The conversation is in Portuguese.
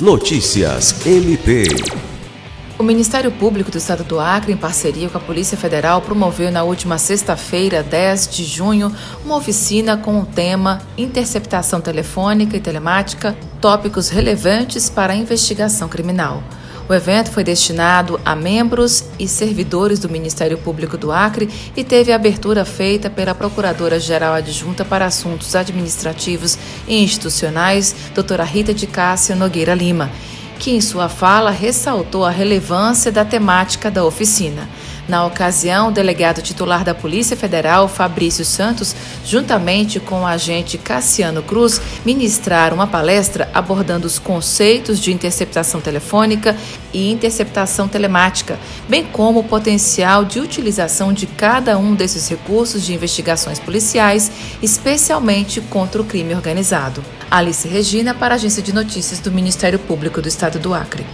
Notícias MP. O Ministério Público do Estado do Acre, em parceria com a Polícia Federal, promoveu na última sexta-feira, 10 de junho, uma oficina com o tema Interceptação Telefônica e Telemática Tópicos Relevantes para a Investigação Criminal. O evento foi destinado a membros e servidores do Ministério Público do Acre e teve abertura feita pela Procuradora-Geral Adjunta para Assuntos Administrativos e Institucionais, doutora Rita de Cássia Nogueira Lima, que em sua fala ressaltou a relevância da temática da oficina. Na ocasião, o delegado titular da Polícia Federal, Fabrício Santos, juntamente com o agente Cassiano Cruz, ministraram uma palestra abordando os conceitos de interceptação telefônica e interceptação telemática, bem como o potencial de utilização de cada um desses recursos de investigações policiais, especialmente contra o crime organizado. Alice Regina, para a Agência de Notícias do Ministério Público do Estado do Acre.